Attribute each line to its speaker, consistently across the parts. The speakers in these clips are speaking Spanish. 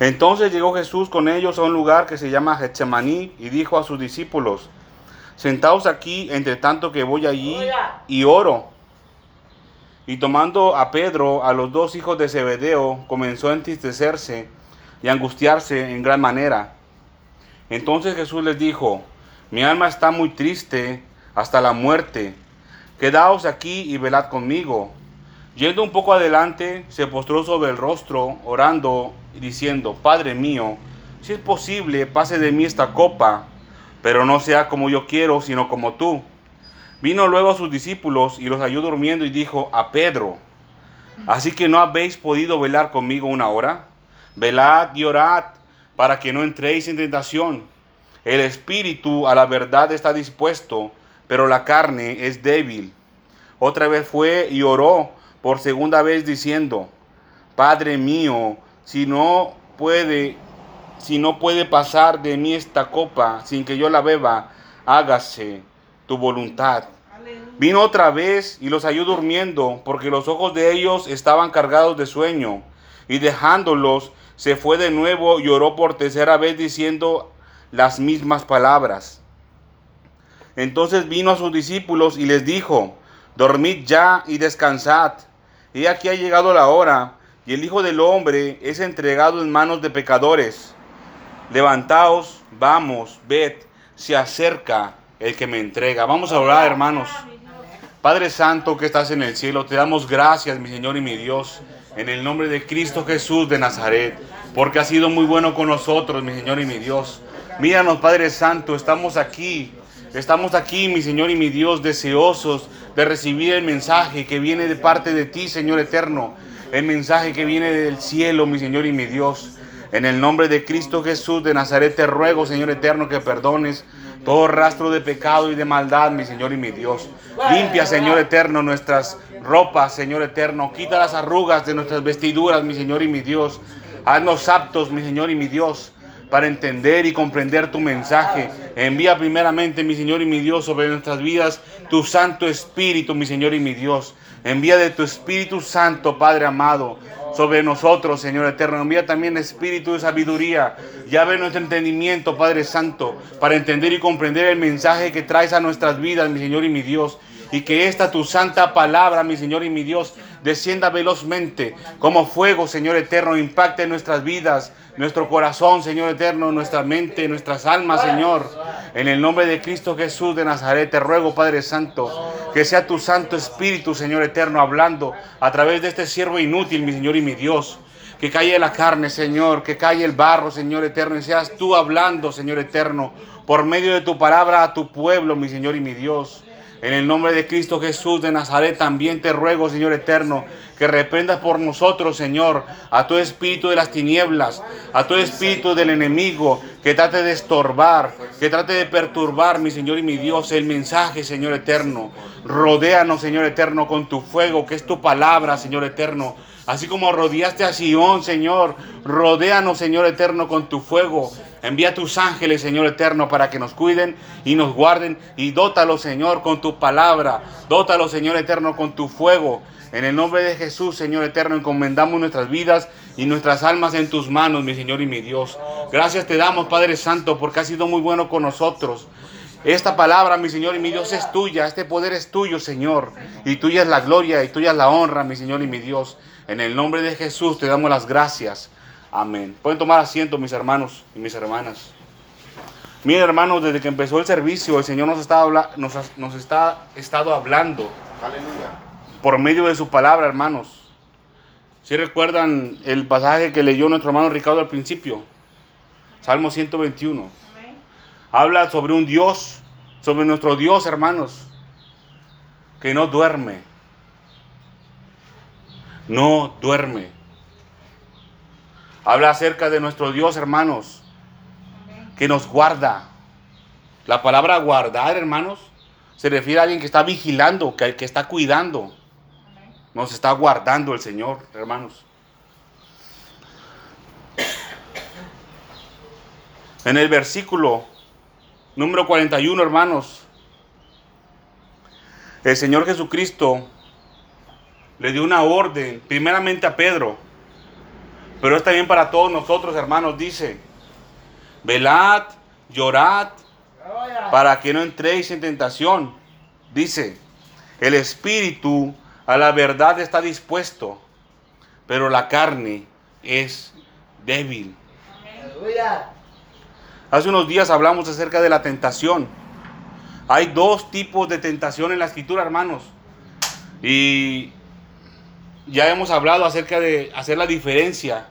Speaker 1: Entonces llegó Jesús con ellos a un lugar que se llama Getsemaní y dijo a sus discípulos, sentaos aquí entre tanto que voy allí y oro. Y tomando a Pedro, a los dos hijos de Zebedeo, comenzó a entristecerse y angustiarse en gran manera. Entonces Jesús les dijo, mi alma está muy triste hasta la muerte, quedaos aquí y velad conmigo. Yendo un poco adelante, se postró sobre el rostro, orando y diciendo, Padre mío, si es posible, pase de mí esta copa, pero no sea como yo quiero, sino como tú. Vino luego a sus discípulos y los halló durmiendo y dijo a Pedro, así que no habéis podido velar conmigo una hora. Velad y orad para que no entréis en tentación. El espíritu a la verdad está dispuesto, pero la carne es débil. Otra vez fue y oró por segunda vez diciendo, Padre mío, si no puede, si no puede pasar de mí esta copa sin que yo la beba, hágase tu voluntad. Vino otra vez y los halló durmiendo, porque los ojos de ellos estaban cargados de sueño. Y dejándolos, se fue de nuevo y oró por tercera vez diciendo las mismas palabras. Entonces vino a sus discípulos y les dijo, dormid ya y descansad. Y aquí ha llegado la hora, y el Hijo del Hombre es entregado en manos de pecadores. Levantaos, vamos, ved, se acerca el que me entrega. Vamos a orar, hermanos. Padre Santo que estás en el cielo, te damos gracias, mi Señor y mi Dios, en el nombre de Cristo Jesús de Nazaret, porque has sido muy bueno con nosotros, mi Señor y mi Dios. Míranos, Padre Santo, estamos aquí, estamos aquí, mi Señor y mi Dios, deseosos de recibir el mensaje que viene de parte de ti, Señor eterno, el mensaje que viene del cielo, mi Señor y mi Dios. En el nombre de Cristo Jesús de Nazaret te ruego, Señor eterno, que perdones todo rastro de pecado y de maldad, mi Señor y mi Dios. Limpia, Señor eterno, nuestras ropas, Señor eterno. Quita las arrugas de nuestras vestiduras, mi Señor y mi Dios. Haznos aptos, mi Señor y mi Dios, para entender y comprender tu mensaje. Envía primeramente, mi Señor y mi Dios, sobre nuestras vidas tu Santo Espíritu, mi Señor y mi Dios. Envía de tu Espíritu Santo, Padre amado, sobre nosotros, Señor eterno. Envía también espíritu de sabiduría. Ya ve nuestro entendimiento, Padre Santo, para entender y comprender el mensaje que traes a nuestras vidas, mi Señor y mi Dios. Y que esta tu santa palabra, mi Señor y mi Dios, descienda velozmente como fuego, Señor eterno, impacte nuestras vidas, nuestro corazón, Señor eterno, nuestra mente, nuestras almas, Señor. En el nombre de Cristo Jesús de Nazaret, te ruego, Padre Santo, que sea tu Santo Espíritu, Señor eterno, hablando a través de este siervo inútil, mi Señor y mi Dios. Que calle la carne, Señor, que calle el barro, Señor eterno, y seas tú hablando, Señor eterno, por medio de tu palabra a tu pueblo, mi Señor y mi Dios. En el nombre de Cristo Jesús de Nazaret también te ruego, Señor eterno, que reprendas por nosotros, Señor, a tu espíritu de las tinieblas, a tu espíritu del enemigo, que trate de estorbar, que trate de perturbar, mi Señor y mi Dios, el mensaje, Señor eterno. Rodéanos, Señor eterno, con tu fuego, que es tu palabra, Señor eterno. Así como rodeaste a Sion, Señor, rodéanos, Señor eterno, con tu fuego. Envía tus ángeles, Señor eterno, para que nos cuiden y nos guarden. Y dótalo, Señor, con tu palabra. Dótalo, Señor eterno, con tu fuego. En el nombre de Jesús, Señor eterno, encomendamos nuestras vidas y nuestras almas en tus manos, mi Señor y mi Dios. Gracias te damos, Padre Santo, porque has sido muy bueno con nosotros. Esta palabra, mi Señor y mi Dios, es tuya. Este poder es tuyo, Señor. Y tuya es la gloria y tuya es la honra, mi Señor y mi Dios. En el nombre de Jesús te damos las gracias. Amén. Pueden tomar asiento, mis hermanos y mis hermanas. Miren, hermanos, desde que empezó el servicio, el Señor nos está, nos, nos está estado hablando.
Speaker 2: Aleluya.
Speaker 1: Por medio de su palabra, hermanos. Si recuerdan el pasaje que leyó nuestro hermano Ricardo al principio? Salmo 121. Habla sobre un Dios, sobre nuestro Dios, hermanos, que no duerme. No duerme. Habla acerca de nuestro Dios, hermanos, que nos guarda. La palabra guardar, hermanos, se refiere a alguien que está vigilando, que, que está cuidando. Nos está guardando el Señor, hermanos. En el versículo número 41, hermanos, el Señor Jesucristo le dio una orden, primeramente a Pedro, Pero es también para todos nosotros, hermanos, dice, velad, llorad, para que no entréis en tentación. Dice, el espíritu a la verdad está dispuesto, pero la carne es débil. Hace unos días hablamos acerca de la tentación. Hay dos tipos de tentación en la escritura, hermanos. Y ya hemos hablado acerca de hacer la diferencia.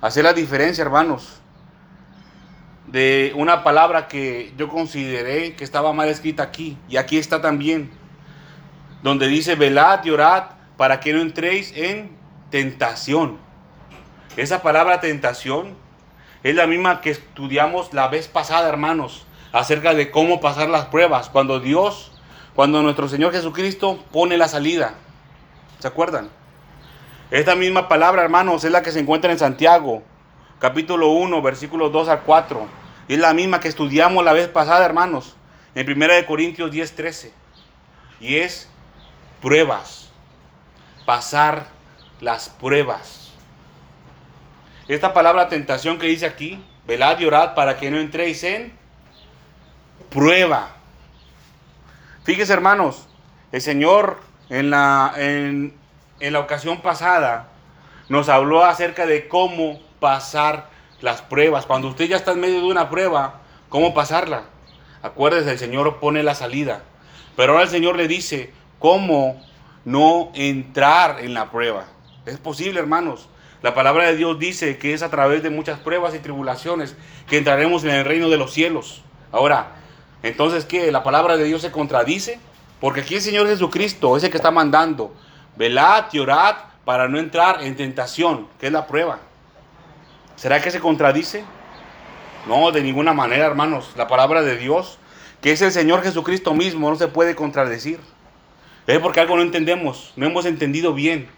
Speaker 1: Hacer la diferencia, hermanos. De una palabra que yo consideré que estaba mal escrita aquí. Y aquí está también. Donde dice, velad y orad para que no entréis en tentación. Esa palabra tentación es la misma que estudiamos la vez pasada, hermanos, acerca de cómo pasar las pruebas. Cuando Dios, cuando nuestro Señor Jesucristo pone la salida. ¿Se acuerdan? Esta misma palabra, hermanos, es la que se encuentra en Santiago, capítulo 1, versículos 2 al 4. Es la misma que estudiamos la vez pasada, hermanos, en 1 Corintios 10, 13. Y es pruebas. Pasar las pruebas. Esta palabra tentación que dice aquí, velad y orad para que no entréis en prueba. Fíjese, hermanos, el Señor en la, en, en la ocasión pasada nos habló acerca de cómo pasar las pruebas. Cuando usted ya está en medio de una prueba, ¿cómo pasarla? Acuérdese, el Señor pone la salida. Pero ahora el Señor le dice cómo no entrar en la prueba. Es posible, hermanos. La palabra de Dios dice que es a través de muchas pruebas y tribulaciones que entraremos en el reino de los cielos. Ahora, entonces, ¿qué? ¿La palabra de Dios se contradice? Porque aquí el Señor Jesucristo es el que está mandando velad y orad para no entrar en tentación, que es la prueba. ¿Será que se contradice? No, de ninguna manera, hermanos. La palabra de Dios, que es el Señor Jesucristo mismo, no se puede contradecir. Es porque algo no entendemos, no hemos entendido bien.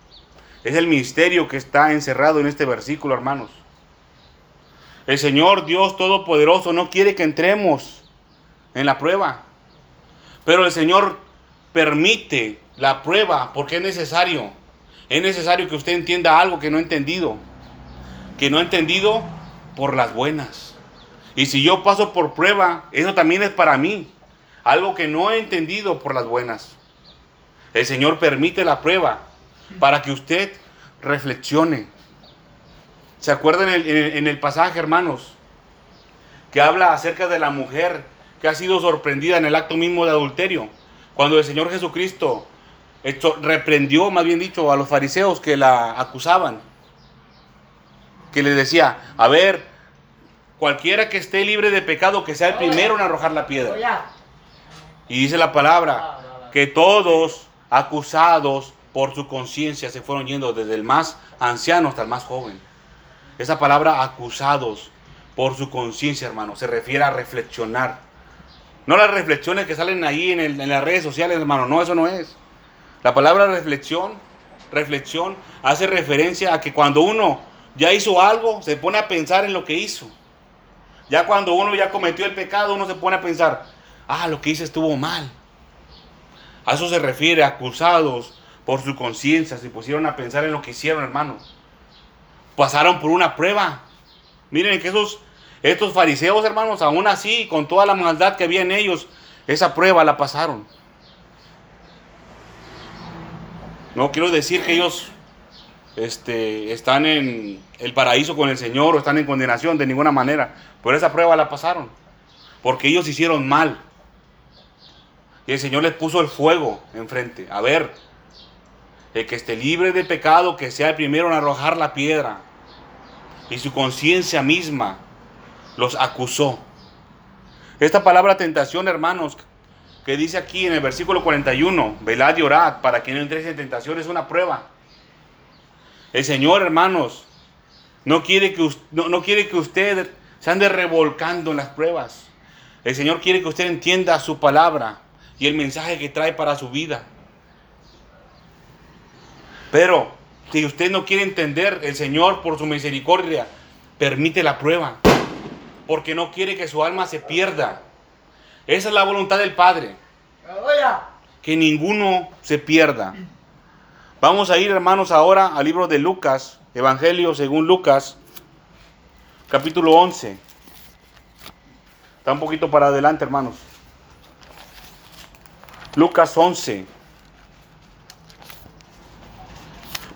Speaker 1: Es el misterio que está encerrado en este versículo, hermanos. El Señor Dios Todopoderoso no quiere que entremos en la prueba. Pero el Señor permite la prueba porque es necesario. Es necesario que usted entienda algo que no ha entendido. Que no ha entendido por las buenas. Y si yo paso por prueba, eso también es para mí. Algo que no he entendido por las buenas. El Señor permite la prueba para que usted reflexione. ¿Se acuerdan en el, en el pasaje, hermanos? Que habla acerca de la mujer que ha sido sorprendida en el acto mismo de adulterio. Cuando el Señor Jesucristo esto reprendió, más bien dicho, a los fariseos que la acusaban. Que le decía, a ver, cualquiera que esté libre de pecado, que sea el primero en arrojar la piedra. Y dice la palabra, que todos acusados por su conciencia se fueron yendo desde el más anciano hasta el más joven. Esa palabra acusados por su conciencia, hermano, se refiere a reflexionar. No las reflexiones que salen ahí en, las redes sociales, hermano, no, eso no es. La palabra reflexión, reflexión, hace referencia a que cuando uno ya hizo algo, se pone a pensar en lo que hizo. Ya cuando uno ya cometió el pecado, uno se pone a pensar, ah, lo que hice estuvo mal. A eso se refiere, acusados por su conciencia, se pusieron a pensar en lo que hicieron, hermano. Pasaron por una prueba. Miren que esos, estos fariseos, hermanos, aún así, con toda la maldad que había en ellos, esa prueba la pasaron. No quiero decir que ellos este, están en el paraíso con el Señor o están en condenación de ninguna manera. Pero esa prueba la pasaron. Porque ellos hicieron mal. Y el Señor les puso el fuego enfrente. A ver, el que esté libre de pecado, que sea el primero en arrojar la piedra. Y su conciencia misma los acusó. Esta palabra tentación, hermanos, que dice aquí en el versículo 41, velad y orad para que no entréis en tentación, es una prueba. El Señor, hermanos, no quiere que, no, no quiere que usted se ande revolcando en las pruebas. El Señor quiere que usted entienda su palabra y el mensaje que trae para su vida. Pero si usted no quiere entender, el Señor por su misericordia permite la prueba. Porque no quiere que su alma se pierda. Esa es la voluntad del Padre. Que ninguno se pierda. Vamos a ir, hermanos, ahora al libro de Lucas, Evangelio según Lucas, capítulo 11. Está un poquito para adelante, hermanos. Lucas 11.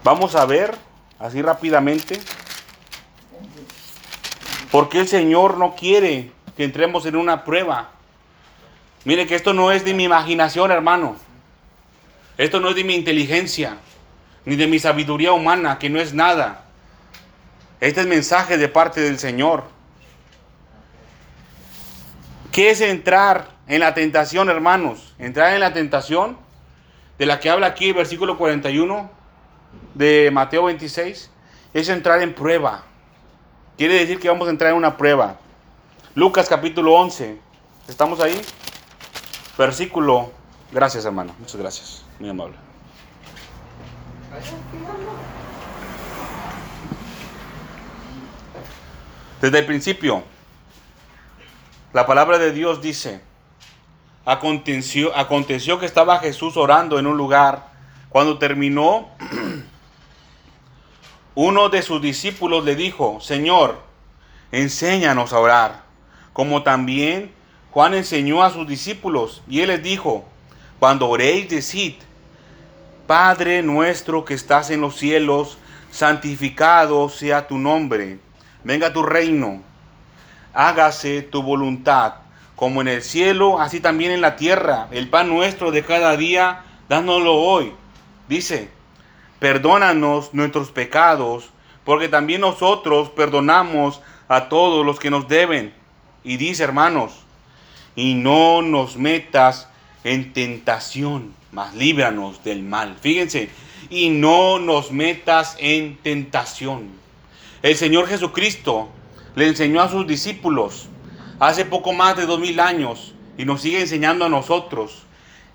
Speaker 1: Vamos a ver, así rápidamente, por qué el Señor no quiere que entremos en una prueba. Mire que esto no es de mi imaginación, hermano. Esto no es de mi inteligencia, ni de mi sabiduría humana, que no es nada. Este es mensaje de parte del Señor. ¿Qué es entrar en la tentación, hermanos? Entrar en la tentación de la que habla aquí el versículo 41 de Mateo 26 es entrar en prueba. Quiere decir que vamos a entrar en una prueba. Lucas capítulo 11. ¿Estamos ahí? Versículo. Gracias, hermano. Muchas gracias. Muy amable. Desde el principio, la palabra de Dios dice, aconteció, aconteció que estaba Jesús orando en un lugar. Cuando terminó, uno de sus discípulos le dijo, Señor, enséñanos a orar, como también Juan enseñó a sus discípulos. Y él les dijo, cuando oréis, decid, Padre nuestro que estás en los cielos, santificado sea tu nombre, venga tu reino, hágase tu voluntad, como en el cielo, así también en la tierra. El pan nuestro de cada día, dánoslo hoy. Dice, perdónanos nuestros pecados, porque también nosotros perdonamos a todos los que nos deben. Y dice, hermanos, y no nos metas en tentación, mas líbranos del mal. Fíjense, y no nos metas en tentación. El Señor Jesucristo le enseñó a sus discípulos hace poco más de dos mil años y nos sigue enseñando a nosotros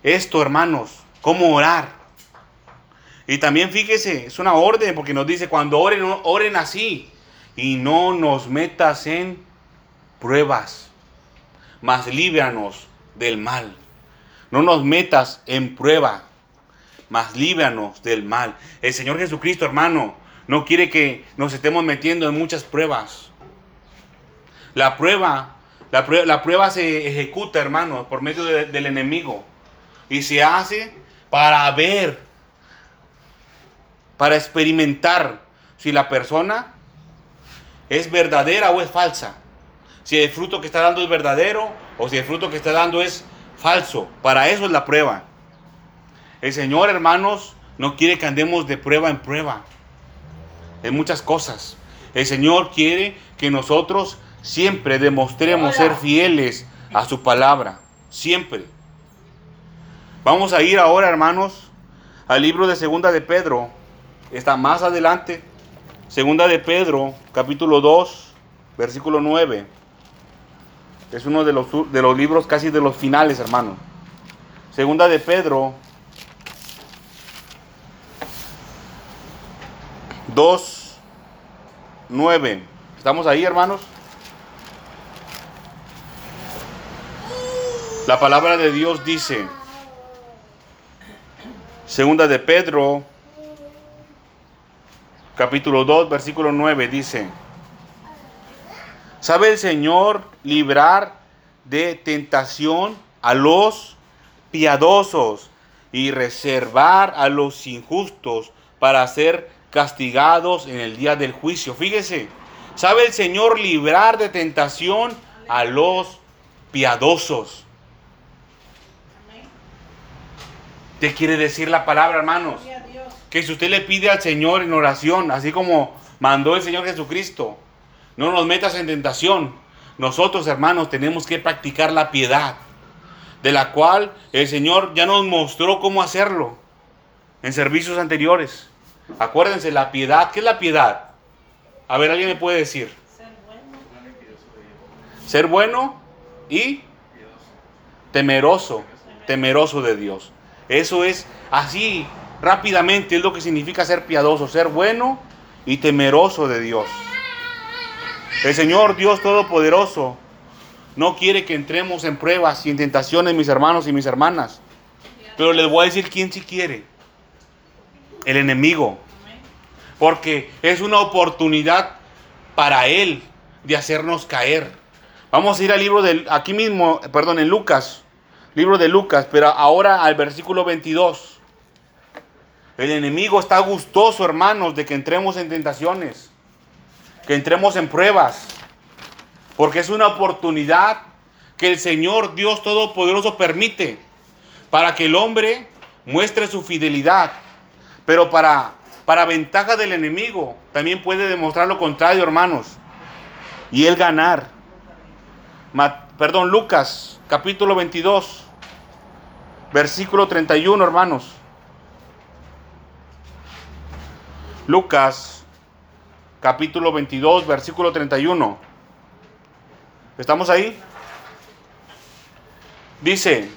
Speaker 1: esto, hermanos, cómo orar. Y también fíjese, es una orden porque nos dice, cuando oren, oren así y no nos metas en pruebas, mas líbranos del mal. No nos metas en prueba, mas líbranos del mal. El Señor Jesucristo, hermano, no quiere que nos estemos metiendo en muchas pruebas. La prueba, la prueba, la prueba se ejecuta, hermano, por medio del enemigo. Y se hace para ver, para experimentar si la persona es verdadera o es falsa. Si el fruto que está dando es verdadero o si el fruto que está dando es falso. Para eso es la prueba. El Señor, hermanos, no quiere que andemos de prueba en prueba. En muchas cosas. El Señor quiere que nosotros siempre demostremos ser fieles a su palabra. Siempre. Vamos a ir ahora, hermanos, al libro de Segunda de Pedro. Está más adelante. Segunda de Pedro, capítulo 2, versículo 9. Es uno de los, de los libros casi de los finales, hermano. Segunda de Pedro 2, 9. ¿Estamos ahí, hermanos? La palabra de Dios dice, segunda de Pedro, capítulo 2, versículo 9, dice, ¿sabe el Señor librar de tentación a los piadosos y reservar a los injustos para ser castigados en el día del juicio. Fíjese, ¿sabe el Señor librar de tentación a los piadosos? ¿Qué quiere decir la palabra, hermanos? Que si usted le pide al Señor en oración, así como mandó el Señor Jesucristo, no nos metas en tentación. Nosotros, hermanos, tenemos que practicar la piedad, de la cual el Señor ya nos mostró cómo hacerlo en servicios anteriores. Acuérdense, la piedad, ¿qué es la piedad? A ver, ¿alguien me puede decir? Ser bueno. Ser bueno y temeroso, temeroso de Dios. Eso es así, rápidamente, es lo que significa ser piadoso, ser bueno y temeroso de Dios. El Señor Dios Todopoderoso no quiere que entremos en pruebas y en tentaciones, mis hermanos y mis hermanas. Pero les voy a decir quién sí quiere el enemigo. porque es una oportunidad para Él de hacernos caer. Vamos a ir al libro del, aquí mismo, perdón, en Lucas, libro de Lucas, pero ahora al versículo 22. El enemigo está gustoso, hermanos, de que entremos en tentaciones, que entremos en pruebas, porque es una oportunidad que el Señor Dios Todopoderoso permite para que el hombre muestre su fidelidad, pero para, para ventaja del enemigo también puede demostrar lo contrario, hermanos, y él ganar. perdón, Lucas capítulo 22, versículo 31, hermanos. Lucas capítulo 22, versículo 31. ¿Estamos ahí? Dice,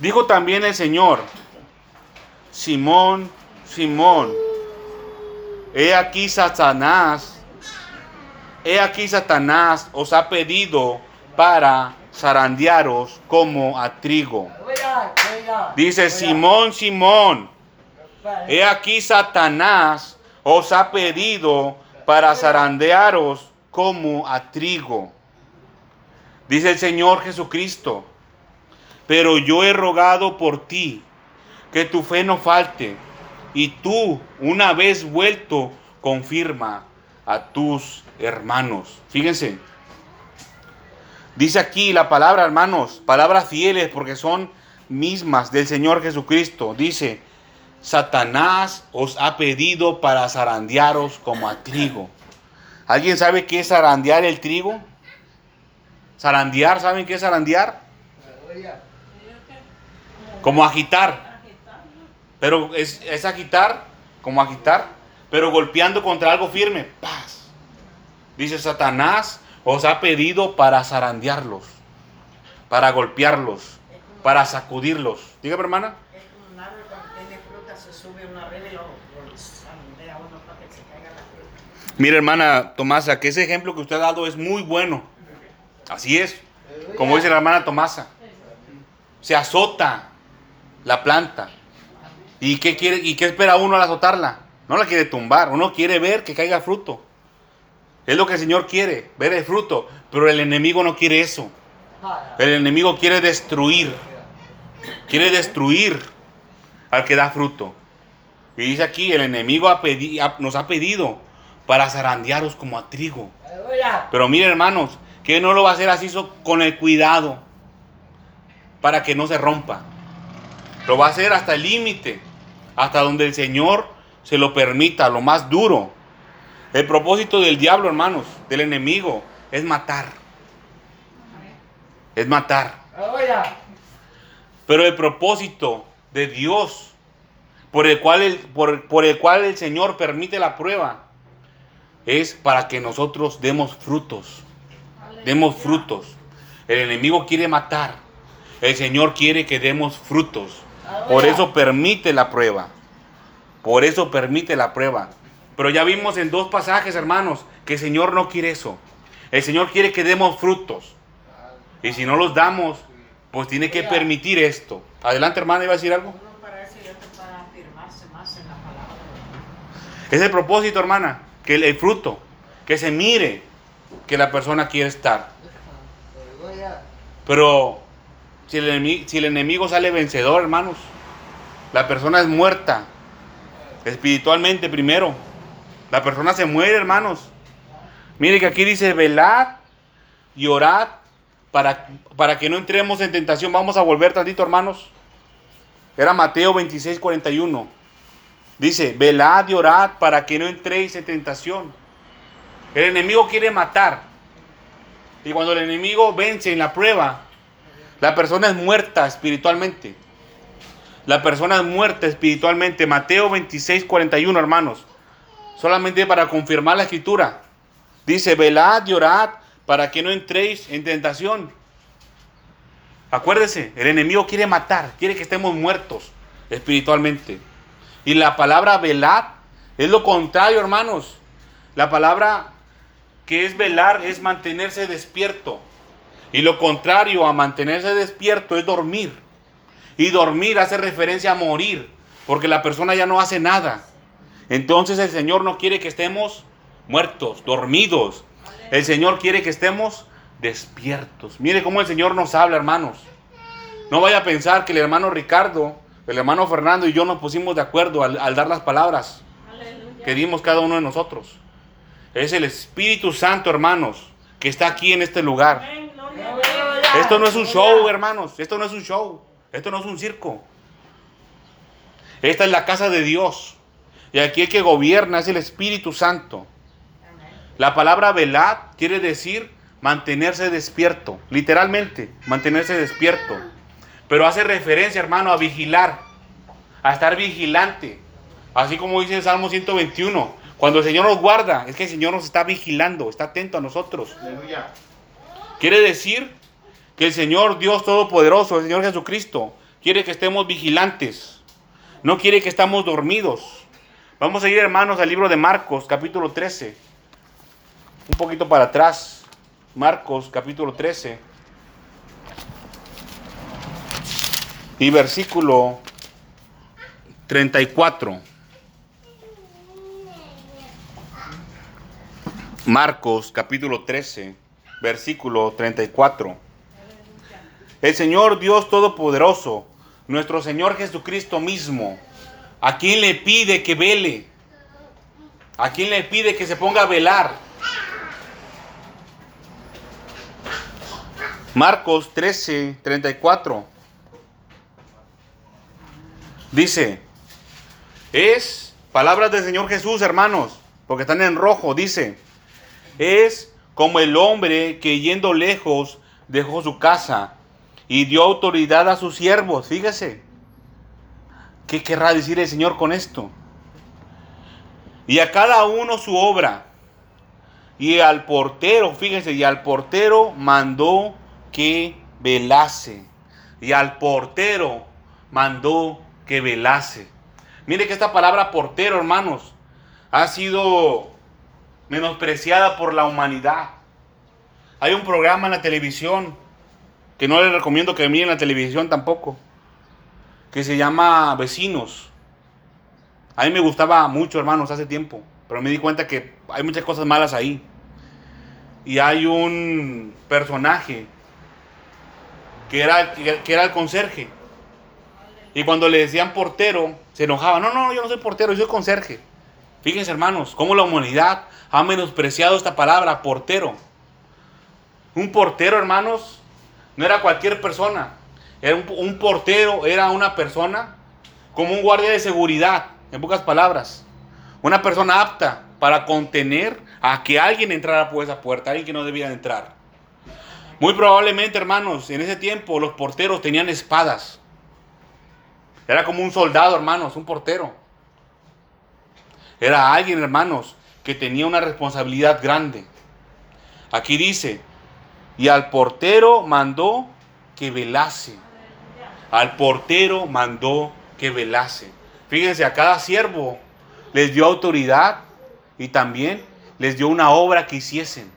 Speaker 1: dijo también el Señor, Simón, Simón, he aquí Satanás, he aquí Satanás os ha pedido para zarandearos como a trigo. Dice Simón, Simón, he aquí Satanás os ha pedido para zarandearos como a trigo. Dice el Señor Jesucristo, pero yo he rogado por ti que tu fe no falte y tú, una vez vuelto, confirma a tus hermanos. Fíjense, dice aquí la palabra, hermanos, palabras fieles porque son mismas del Señor Jesucristo. Dice, Satanás os ha pedido para zarandearos como a trigo. ¿Alguien sabe qué es zarandear el trigo? Zarandear, ¿saben qué es zarandear? Como agitar. Pero es, es agitar, como agitar, pero golpeando contra algo firme. Paz. Dice Satanás os ha pedido para zarandearlos, para golpearlos, para sacudirlos. Dígame, hermana. Mira, hermana Tomasa, que ese ejemplo que usted ha dado es muy bueno. Así es. Como dice la hermana Tomasa. Se azota la planta. ¿Y qué, quiere, ¿Y qué espera uno al azotarla? No la quiere tumbar. Uno quiere ver que caiga fruto. Es lo que el Señor quiere, ver el fruto. Pero el enemigo no quiere eso. El enemigo quiere destruir. Quiere destruir al que da fruto. Y dice aquí, el enemigo nos ha pedido para zarandearos como a trigo. Pero miren hermanos, que no lo va a hacer así con el cuidado para que no se rompa. Lo va a hacer hasta el límite, hasta donde el Señor se lo permita, lo más duro. El propósito del diablo, hermanos, del enemigo, es matar. Es matar. Pero el propósito de Dios, por el cual el, por el cual el Señor permite la prueba, es para que nosotros demos frutos. Demos frutos. El enemigo quiere matar. El Señor quiere que demos frutos. Por eso permite la prueba. Por eso permite la prueba. Pero ya vimos en dos pasajes, hermanos, que el Señor no quiere eso. El Señor quiere que demos frutos. Y si no los damos, pues tiene que permitir esto. Adelante, hermano, ¿iba a decir algo? Es el propósito, hermana, que el, fruto, que se mire que la persona quiere estar. Pero si el, enemigo, si el enemigo sale vencedor, hermanos, la persona es muerta. Espiritualmente primero. La persona se muere, hermanos. Mire que aquí dice, velad y orad para, para que no entremos en tentación. Vamos a volver tantito, hermanos. Era Mateo 26, 41. Dice, velad y orad para que no entréis en tentación. El enemigo quiere matar. Y cuando el enemigo vence en la prueba, la persona es muerta espiritualmente. La persona es muerta espiritualmente. Mateo 26, 41, hermanos. Solamente para confirmar la escritura. Dice, velad y orad para que no entréis en tentación. Acuérdese, el enemigo quiere matar, quiere que estemos muertos espiritualmente. Y la palabra velar es lo contrario, hermanos. La palabra que es velar es mantenerse despierto. Y lo contrario a mantenerse despierto es dormir. Y dormir hace referencia a morir, porque la persona ya no hace nada. Entonces el Señor no quiere que estemos muertos, dormidos. El Señor quiere que estemos despiertos. Mire cómo el Señor nos habla, hermanos. No vaya a pensar que el hermano Ricardo, el hermano Fernando y yo nos pusimos de acuerdo al, dar las palabras que dimos cada uno de nosotros. Es el Espíritu Santo, hermanos, que está aquí en este lugar. Esto no es un show, hermanos. Esto no es un show. Esto no es un circo. Esta es la casa de Dios. Y aquí el que gobierna es el Espíritu Santo. La palabra velad quiere decir mantenerse despierto. Literalmente, mantenerse despierto. Pero hace referencia, hermano, a vigilar. A estar vigilante. Así como dice el Salmo 121. Cuando el Señor nos guarda, es que el Señor nos está vigilando, está atento a nosotros. Quiere decir que el Señor Dios Todopoderoso, el Señor Jesucristo, quiere que estemos vigilantes. No quiere que estemos dormidos. Vamos a ir, hermanos, al libro de Marcos, capítulo 13. Un poquito para atrás. Marcos, capítulo 13. Y versículo 34. Marcos capítulo 13, versículo 34. El Señor Dios Todopoderoso, nuestro Señor Jesucristo mismo, ¿a quién le pide que vele? ¿A quién le pide que se ponga a velar? Marcos 13, 34. Dice, es palabras del Señor Jesús, hermanos, porque están en rojo, dice, es como el hombre que yendo lejos dejó su casa y dio autoridad a sus siervos. Fíjese. ¿Qué querrá decir el Señor con esto? Y a cada uno su obra. Y al portero, fíjense, y al portero mandó que velase. Y al portero mandó que velase. Mire que esta palabra portero, hermanos, ha sido menospreciada por la humanidad. Hay un programa en la televisión, que no les recomiendo que miren la televisión tampoco, que se llama Vecinos. A mí me gustaba mucho, hermanos, hace tiempo, pero me di cuenta que hay muchas cosas malas ahí. Y hay un personaje que era, que era el conserje. Y cuando le decían portero, se enojaba. No, no, yo no soy portero, yo soy conserje. Fíjense, hermanos, cómo la humanidad ha menospreciado esta palabra, portero. Un portero, hermanos, no era cualquier persona. Era un, portero era una persona como un guardia de seguridad, en pocas palabras. Una persona apta para contener a que alguien entrara por esa puerta, alguien que no debía entrar. Muy probablemente, hermanos, en ese tiempo los porteros tenían espadas. Era como un soldado, hermanos, un portero. Era alguien, hermanos, que tenía una responsabilidad grande. Aquí dice, y al portero mandó que velase. Al portero mandó que velase. Fíjense, a cada siervo les dio autoridad y también les dio una obra que hiciesen.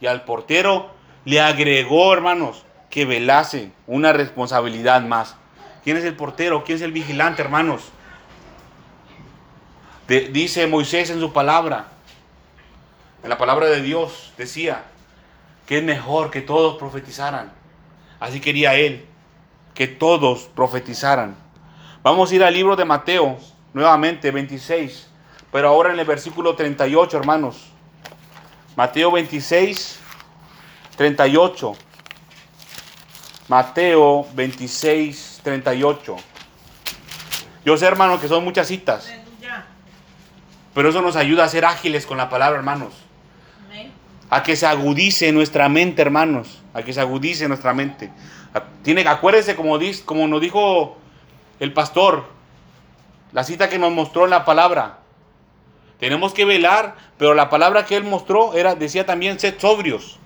Speaker 1: Y al portero le agregó, hermanos, que velase una responsabilidad más. ¿Quién es el portero? ¿Quién es el vigilante, hermanos? dice Moisés en su palabra, en la palabra de Dios, decía que es mejor que todos profetizaran. Así quería él, que todos profetizaran. Vamos a ir al libro de Mateo, nuevamente, 26, pero ahora en el versículo 38, hermanos. Mateo 26, 38. Mateo 26, 38. Yo sé, hermano, que son muchas citas. Pero eso nos ayuda a ser ágiles con la palabra, hermanos. A que se agudice nuestra mente, hermanos. A que se agudice nuestra mente. Tiene, acuérdese, como, nos dijo el pastor, la cita que nos mostró en la palabra. Tenemos que velar, pero la palabra que él mostró era, decía también, sed sobrios.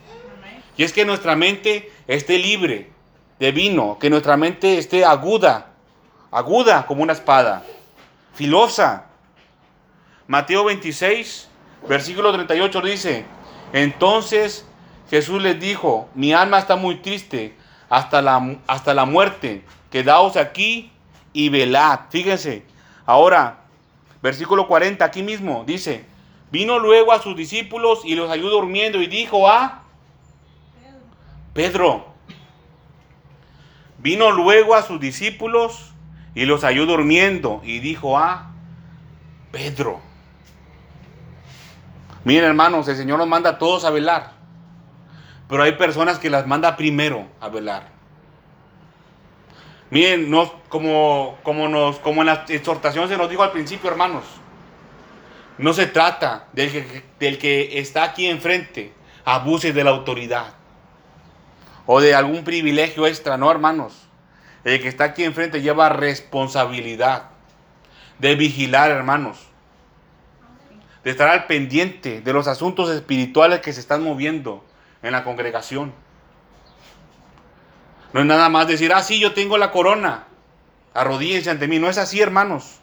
Speaker 1: Y es que nuestra mente esté libre de vino, que nuestra mente esté aguda, aguda como una espada, filosa, Mateo 26, versículo 38 dice, entonces Jesús les dijo, mi alma está muy triste hasta la, hasta la muerte, quedaos aquí y velad. Fíjense, ahora, Versículo 40, aquí mismo, dice, vino luego a sus discípulos y los halló durmiendo y dijo a Pedro, vino luego a sus discípulos y los halló durmiendo y dijo a Pedro. Miren hermanos, el Señor nos manda a todos a velar, pero hay personas que las manda primero a velar. Miren, como, como, nos, como en la exhortación se nos dijo al principio, hermanos, no se trata del que, del que está aquí enfrente, abuse de la autoridad o de algún privilegio extra, no, hermanos. El que está aquí enfrente lleva responsabilidad de vigilar, hermanos, de estar al pendiente de los asuntos espirituales que se están moviendo en la congregación. No es nada más decir, ah, sí, yo tengo la corona. Arrodíllense ante mí. No es así, hermanos.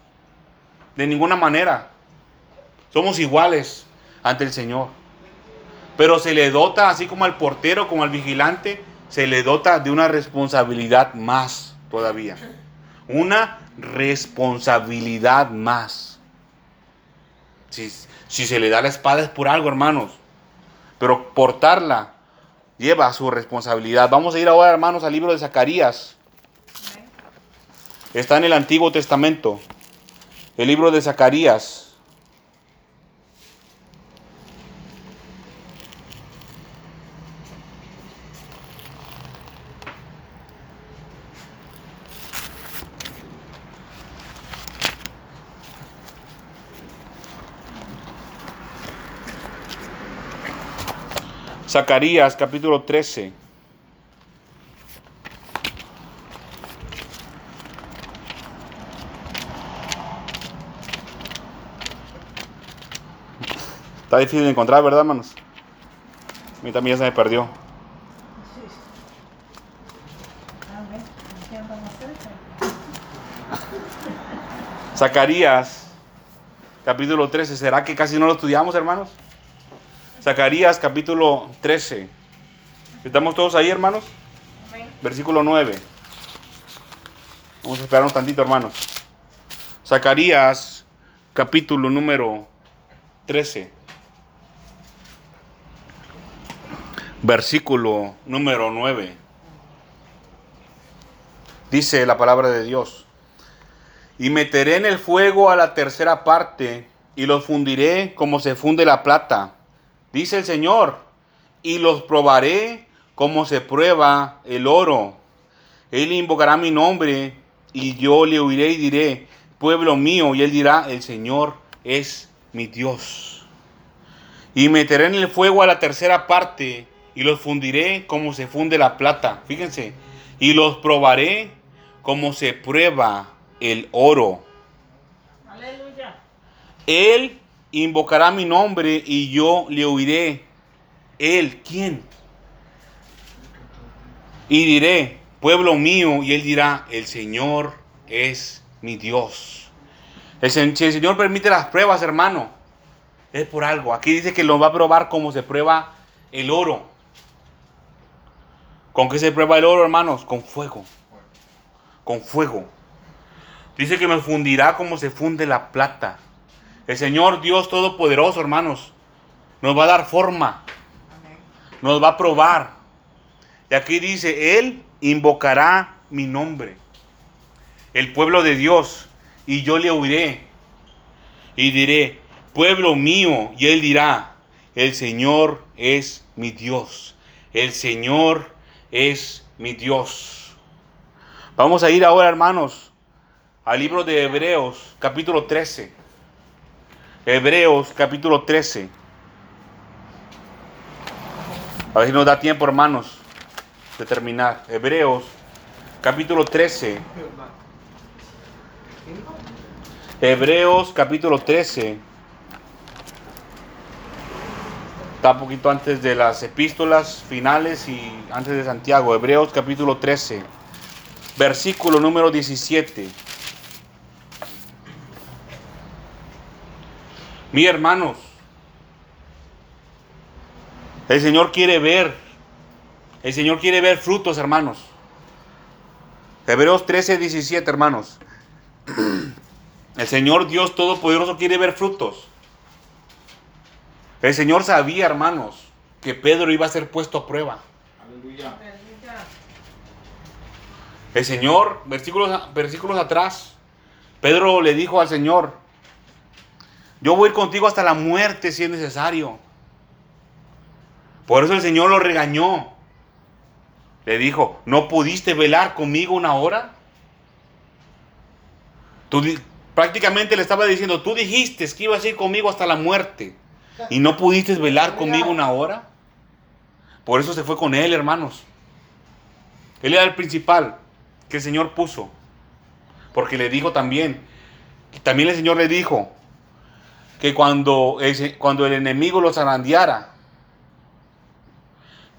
Speaker 1: De ninguna manera. Somos iguales ante el Señor. Pero se le dota, así como al portero, como al vigilante, se le dota de una responsabilidad más todavía. Una responsabilidad más. Si, si se le da la espada es por algo, hermanos. Pero portarla lleva su responsabilidad. Vamos a ir ahora, hermanos, al libro de Zacarías. Está en el Antiguo Testamento. El libro de Zacarías. Zacarías capítulo 13. Está difícil de encontrar, ¿verdad, hermanos? A mí también se me perdió. Zacarías, capítulo 13. ¿Será que casi no lo estudiamos, hermanos? Zacarías capítulo 13. ¿Estamos todos ahí, hermanos? Versículo 9. Vamos a esperar un tantito, hermanos. Zacarías capítulo número 13. Versículo número 9. Dice la palabra de Dios. Y meteré en el fuego a la tercera parte y los fundiré como se funde la plata dice el Señor, y los probaré como se prueba el oro. Él invocará mi nombre y yo le oiré y diré, pueblo mío, y él dirá, el Señor es mi Dios. Y meteré en el fuego a la tercera parte y los fundiré como se funde la plata. Fíjense, y los probaré como se prueba el oro. Aleluya. Él invocará mi nombre y yo le oiré. Él, ¿quién? Y diré, pueblo mío, y él dirá, el Señor es mi Dios. si el Señor permite las pruebas, hermano, es por algo. Aquí dice que lo va a probar como se prueba el oro. ¿Con qué se prueba el oro, hermanos? Con fuego. Con fuego. Dice que nos fundirá como se funde la plata. El Señor Dios Todopoderoso, hermanos, nos va a dar forma. Nos va a probar. Y aquí dice, Él invocará mi nombre. El pueblo de Dios. Y yo le oiré. Y diré, pueblo mío. Y Él dirá, el Señor es mi Dios. El Señor es mi Dios. Vamos a ir ahora, hermanos, al libro de Hebreos, capítulo 13. Hebreos capítulo 13. A ver si nos da tiempo, hermanos, de terminar. Hebreos capítulo 13. Hebreos capítulo 13. Está un poquito antes de las epístolas finales y antes de Santiago. Hebreos capítulo 13. Versículo número 17. Mi hermanos, el Señor quiere ver, el Señor quiere ver frutos, hermanos. Hebreos 13, 17, hermanos. El Señor Dios Todopoderoso quiere ver frutos. El Señor sabía, hermanos, que Pedro iba a ser puesto a prueba. Aleluya. El Señor, versículos, versículos atrás, Pedro le dijo al Señor, yo voy contigo hasta la muerte si es necesario. Por eso el Señor lo regañó. Le dijo, ¿no pudiste velar conmigo una hora? Tú, prácticamente le estaba diciendo, tú dijiste que ibas a ir conmigo hasta la muerte y no pudiste velar conmigo una hora. Por eso se fue con él, hermanos. Él era el principal que el Señor puso. Porque le dijo también, también el Señor le dijo que cuando, cuando el enemigo los zarandeara,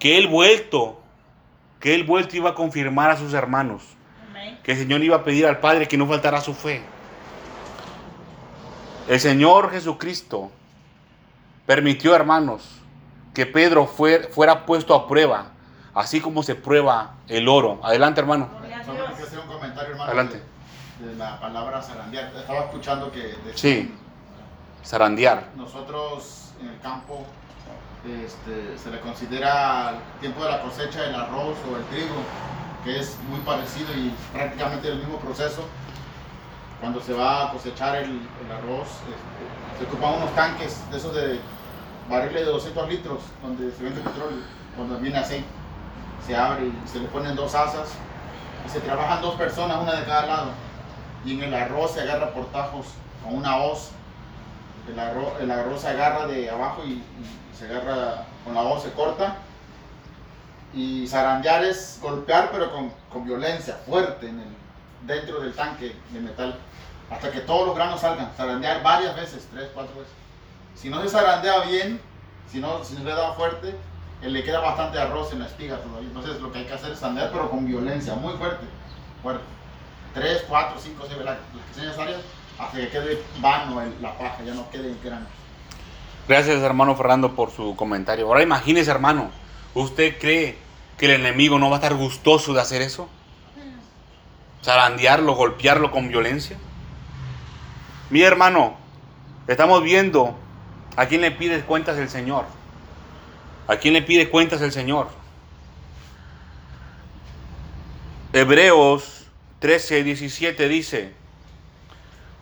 Speaker 1: que él vuelto, que él vuelto iba a confirmar a sus hermanos. Que el Señor iba a pedir al Padre que no faltara su fe. El Señor Jesucristo permitió, hermanos, que Pedro fuera puesto a prueba, así como se prueba el oro. Adelante, hermano.
Speaker 2: hacer un comentario, hermano. Adelante. De, la palabra zarandear. Estaba escuchando que...
Speaker 1: sí, zarandear.
Speaker 2: Nosotros en el campo este, se le considera el tiempo de la cosecha del arroz o el trigo, que es muy parecido y prácticamente el mismo proceso. Cuando se va a cosechar el, arroz, este, se ocupan unos tanques de esos de barriles de 200 litros, donde se vende petróleo, cuando viene aceite. Se abre y se le ponen dos asas y se trabajan dos personas, una de cada lado. Y en el arroz se agarra por tajos con una hoz. El arroz, el arroz se agarra de abajo y se agarra con la voz, se corta. Y zarandear es golpear, pero con, con violencia, fuerte, en el, dentro del tanque de metal, hasta que todos los granos salgan. Zarandear varias veces, tres, cuatro veces. Si no se zarandea bien, si no, si no le da fuerte, él le queda bastante arroz en la espiga todavía. Entonces lo que hay que hacer es zarandear, pero con violencia, muy fuerte. fuerte. Tres, cuatro, cinco, seis, las que sean necesarias, hasta que quede vano la paja, ya no quede granos.
Speaker 1: Gracias, hermano Fernando, por su comentario. Ahora imagínese, hermano, ¿usted cree que el enemigo no va a estar gustoso de hacer eso? Zarandearlo, golpearlo con violencia. Mi hermano, estamos viendo a quién le pide cuentas el Señor. ¿A quién le pide cuentas el Señor? Hebreos 13, 17 dice,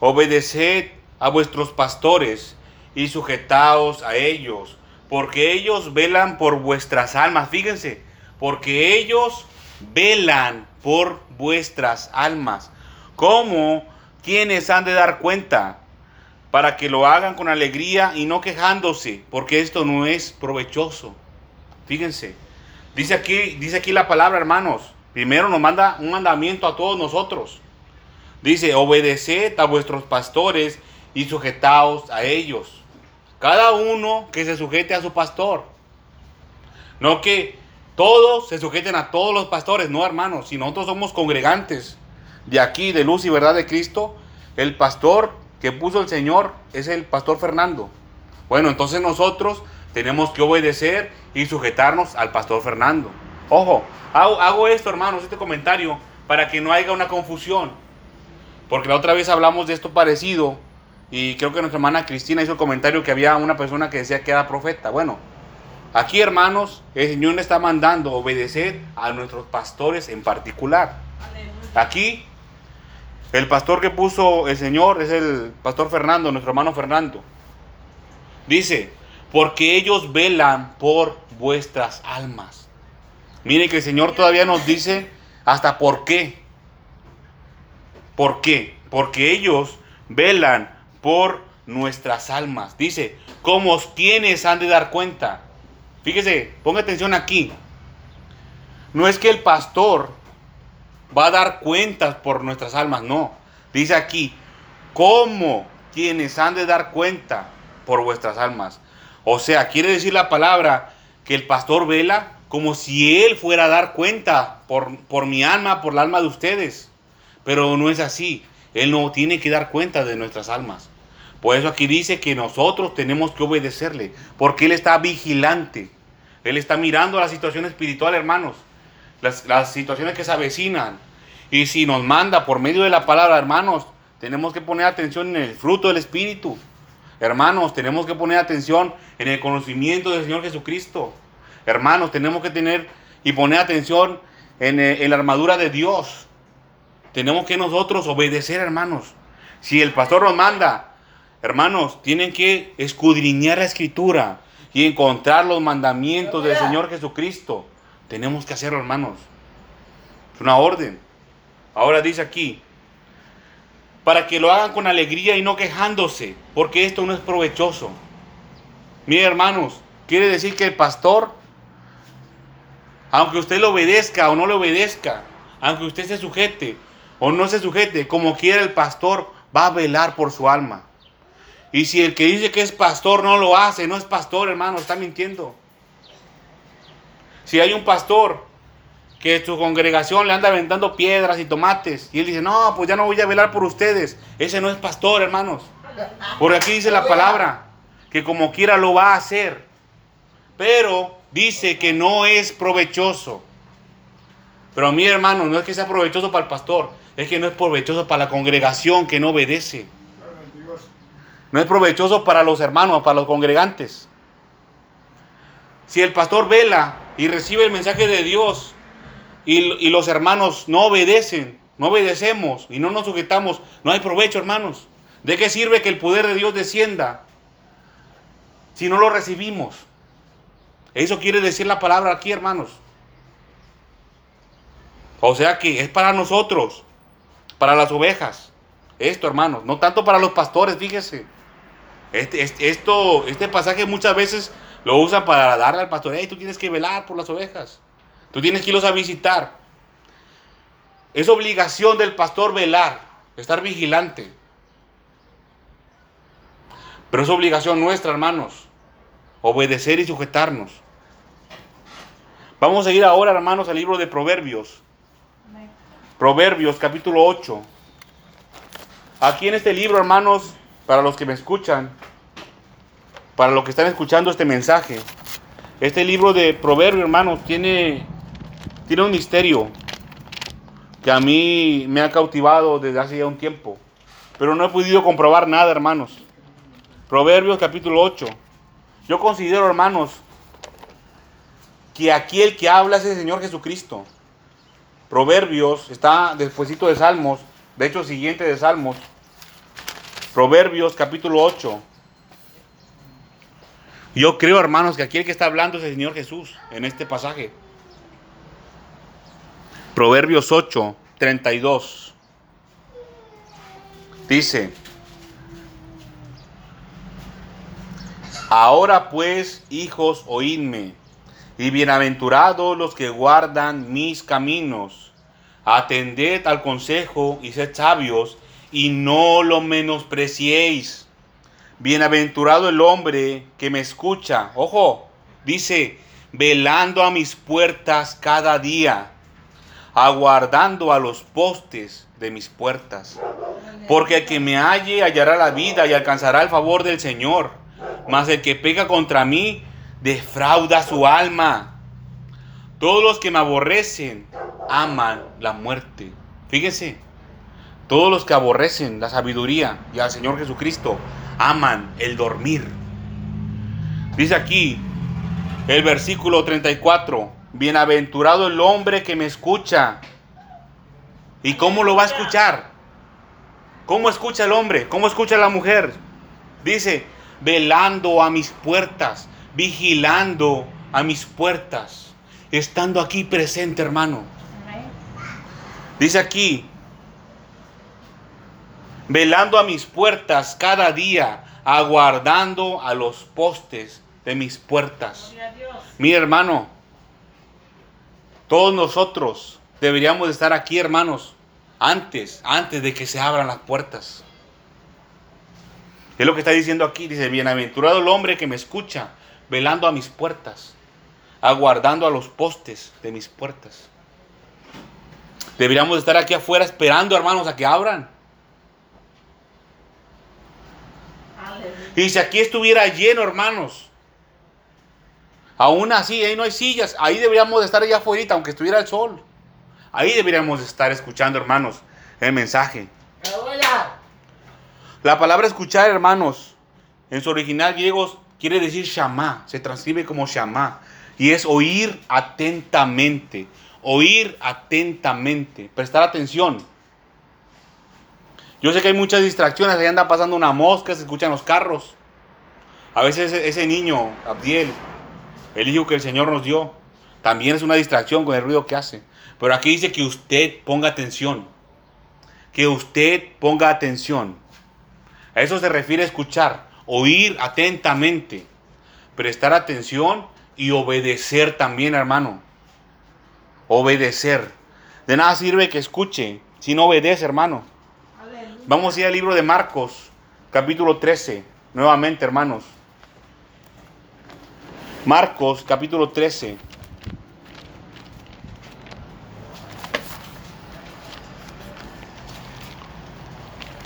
Speaker 1: obedeced a vuestros pastores y sujetaos a ellos, porque ellos velan por vuestras almas. Fíjense, porque ellos velan por vuestras almas. ¿Cómo? quienes han de dar cuenta? Para que lo hagan con alegría y no quejándose, porque esto no es provechoso. Fíjense, dice aquí, dice aquí la palabra, hermanos. Primero nos manda un mandamiento a todos nosotros. Dice, obedeced a vuestros pastores y sujetaos a ellos. Cada uno que se sujete a su pastor. No que todos se sujeten a todos los pastores, no hermanos. Si nosotros somos congregantes de aquí, de luz y verdad de Cristo, el pastor que puso el Señor es el pastor Fernando. Bueno, entonces nosotros tenemos que obedecer y sujetarnos al pastor Fernando. Ojo, hago, hago esto, hermanos, este comentario, para que no haya una confusión. Porque la otra vez hablamos de esto parecido y creo que nuestra hermana Cristina hizo el comentario que había una persona que decía que era profeta. Bueno, aquí hermanos, el Señor está mandando obedecer a nuestros pastores en particular. Aquí, el pastor que puso el Señor es el pastor Fernando, nuestro hermano Fernando. Dice, porque ellos velan por vuestras almas. Miren que el Señor todavía nos dice hasta por qué. ¿Por qué? Porque ellos velan por nuestras almas. Dice, como quienes han de dar cuenta. Fíjese, ponga atención aquí. No es que el pastor va a dar cuentas por nuestras almas, no. Dice aquí, como quienes han de dar cuenta por vuestras almas. O sea, quiere decir la palabra que el pastor vela como si él fuera a dar cuenta por, por mi alma, por la alma de ustedes. Pero no es así. Él no tiene que dar cuenta de nuestras almas. Por eso aquí dice que nosotros tenemos que obedecerle, porque Él está vigilante. Él está mirando la situación espiritual, hermanos, las, situaciones que se avecinan. Y si nos manda por medio de la palabra, hermanos, tenemos que poner atención en el fruto del Espíritu. Hermanos, tenemos que poner atención en el conocimiento del Señor Jesucristo. Hermanos, tenemos que tener y poner atención en, eh, la armadura de Dios. Tenemos que nosotros obedecer, hermanos. Si el pastor nos manda, hermanos, tienen que escudriñar la escritura y encontrar los mandamientos del Señor Jesucristo. Tenemos que hacerlo, hermanos. Es una orden. Ahora dice aquí, para que lo hagan con alegría y no quejándose, porque esto no es provechoso. Mire, hermanos, quiere decir que el pastor, aunque usted le obedezca o no le obedezca, aunque usted se sujete o no se sujete, como quiera el pastor va a velar por su alma. Y si el que dice que es pastor no lo hace, no es pastor, hermano, está mintiendo. Si hay un pastor que su congregación le anda aventando piedras y tomates y él dice, no, pues ya no voy a velar por ustedes, ese no es pastor, hermanos. Porque aquí dice la palabra, que como quiera lo va a hacer, pero dice que no es provechoso. Pero a mí, hermano, no es que sea provechoso para el pastor, es que no es provechoso para la congregación que no obedece. No es provechoso para los hermanos, para los congregantes. Si el pastor vela y recibe el mensaje de Dios y, y, los hermanos no obedecen, no obedecemos y no nos sujetamos, no hay provecho, hermanos. ¿De qué sirve que el poder de Dios descienda si no lo recibimos? Eso quiere decir la palabra aquí, hermanos. O sea que es para nosotros para las ovejas. Esto, hermanos, no tanto para los pastores, fíjese. Este, este, esto, este pasaje muchas veces lo usan para darle al pastor, hey, tú tienes que velar por las ovejas. Tú tienes que irlos a visitar. Es obligación del pastor velar, estar vigilante. Pero es obligación nuestra, hermanos, obedecer y sujetarnos. Vamos a ir ahora, hermanos, al libro de Proverbios. Proverbios capítulo 8. Aquí en este libro, hermanos, para los que me escuchan, para los que están escuchando este mensaje, este libro de Proverbios, hermanos, tiene, tiene un misterio que a mí me ha cautivado desde hace ya un tiempo, pero no he podido comprobar nada, hermanos. Proverbios capítulo 8. Yo considero, hermanos, que aquí el que habla es el Señor Jesucristo. Proverbios está despuesito de Salmos, de hecho siguiente de Salmos. Proverbios capítulo 8. Yo creo, hermanos, que aquí el que está hablando es el Señor Jesús en este pasaje. Proverbios 8, 32. Dice, ahora pues, hijos, oídme y bienaventurados los que guardan mis caminos. Atended al consejo y sed sabios, y no lo menospreciéis. Bienaventurado el hombre que me escucha. Ojo, dice, velando a mis puertas cada día, aguardando a los postes de mis puertas. Porque el que me halle hallará la vida y alcanzará el favor del Señor. Mas el que pega contra mí defrauda su alma. Todos los que me aborrecen aman la muerte. Fíjense, todos los que aborrecen la sabiduría y al Señor Jesucristo aman el dormir. Dice aquí el versículo 34, bienaventurado el hombre que me escucha. ¿Y cómo lo va a escuchar? ¿Cómo escucha el hombre? ¿Cómo escucha la mujer? Dice, velando a mis puertas vigilando a mis puertas, estando aquí presente, hermano. Dice aquí, velando a mis puertas cada día, aguardando a los postes de mis puertas. Mi hermano, todos nosotros deberíamos estar aquí, hermanos, antes, antes de que se abran las puertas. Es lo que está diciendo aquí, dice, bienaventurado el hombre que me escucha velando a mis puertas, aguardando a los postes de mis puertas. Deberíamos estar aquí afuera esperando, hermanos, a que abran. Y si aquí estuviera lleno, hermanos, aún así, ahí no hay sillas, ahí deberíamos estar allá afuera, aunque estuviera el sol. Ahí deberíamos estar escuchando, hermanos, el mensaje. La palabra escuchar, hermanos, en su original griego quiere decir shama, se transcribe como shama, y es oír atentamente, oír atentamente, prestar atención. Yo sé que hay muchas distracciones, ahí anda pasando una mosca, se escuchan los carros. A veces ese, niño, Abdiel, el hijo que el Señor nos dio, también es una distracción con el ruido que hace. Pero aquí dice que usted ponga atención. Que usted ponga atención. A eso se refiere escuchar, oír atentamente, prestar atención y obedecer también, hermano. Obedecer. De nada sirve que escuche si no obedece, hermano. Vamos a ir al libro de Marcos, capítulo 13, nuevamente, hermanos. Marcos capítulo 13.